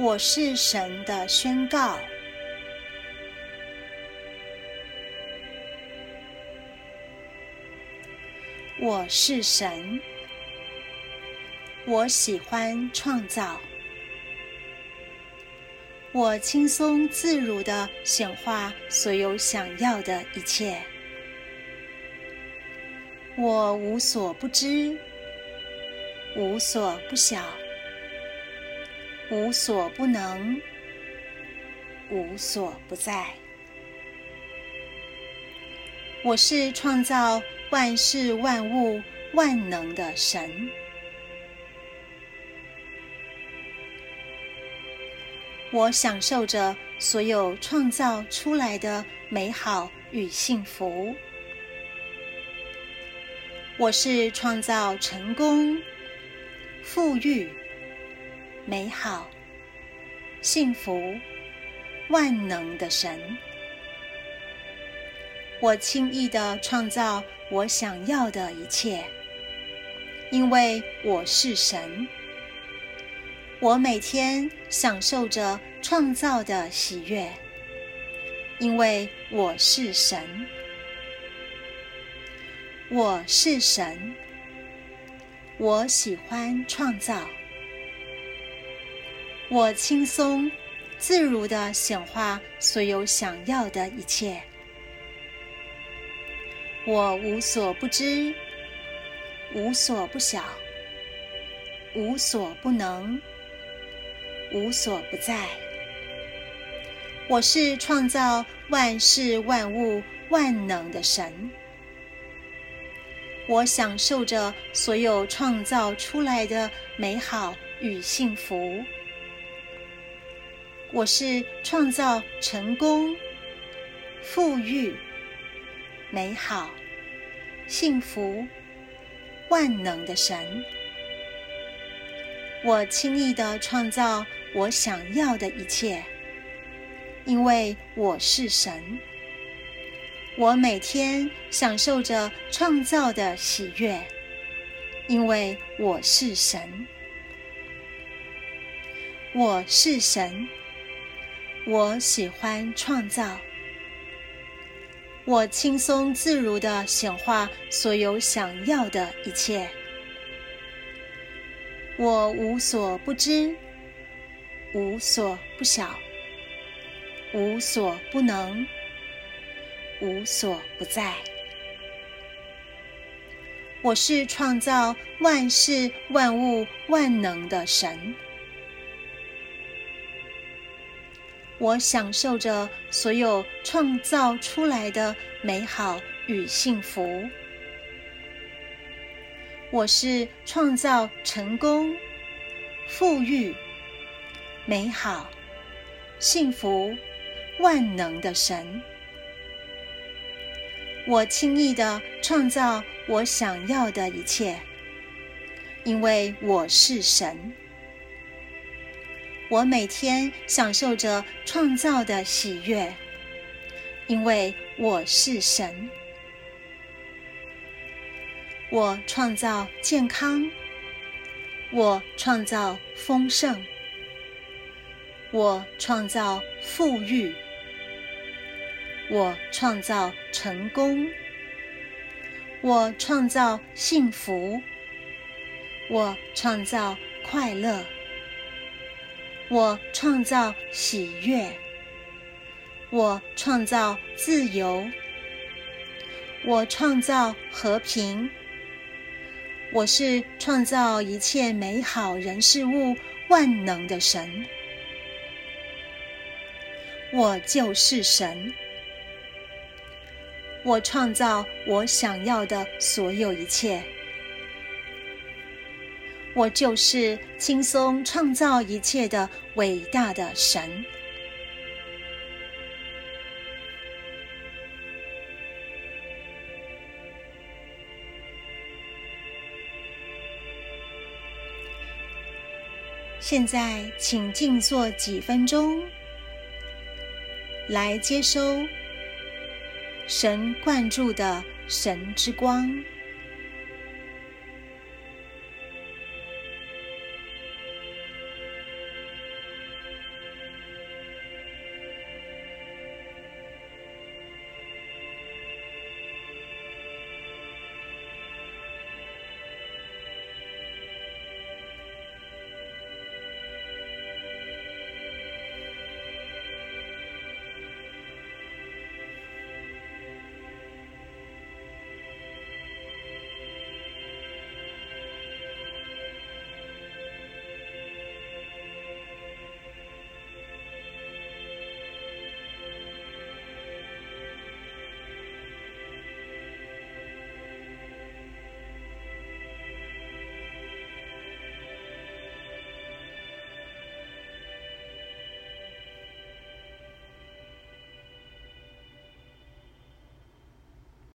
我是神的宣告。我是神，我喜欢创造，我轻松自如的显化所有想要的一切，我无所不知，无所不晓。无所不能，无所不在。我是创造万事万物万能的神。我享受着所有创造出来的美好与幸福。我是创造成功、富裕。美好、幸福、万能的神，我轻易的创造我想要的一切，因为我是神。我每天享受着创造的喜悦，因为我是神。我是神，我喜欢创造。我轻松、自如的显化所有想要的一切。我无所不知，无所不晓，无所不能，无所不在。我是创造万事万物万能的神。我享受着所有创造出来的美好与幸福。我是创造成功、富裕、美好、幸福、万能的神。我轻易的创造我想要的一切，因为我是神。我每天享受着创造的喜悦，因为我是神。我是神。我喜欢创造，我轻松自如的显化所有想要的一切。我无所不知，无所不晓，无所不能，无所不在。我是创造万事万物万能的神。我享受着所有创造出来的美好与幸福。我是创造成功、富裕、美好、幸福、万能的神。我轻易的创造我想要的一切，因为我是神。我每天享受着创造的喜悦，因为我是神。我创造健康，我创造丰盛，我创造富裕，我创造成功，我创造幸福，我创造快乐。我创造喜悦，我创造自由，我创造和平。我是创造一切美好人事物万能的神，我就是神。我创造我想要的所有一切。我就是轻松创造一切的伟大的神。现在，请静坐几分钟，来接收神灌注的神之光。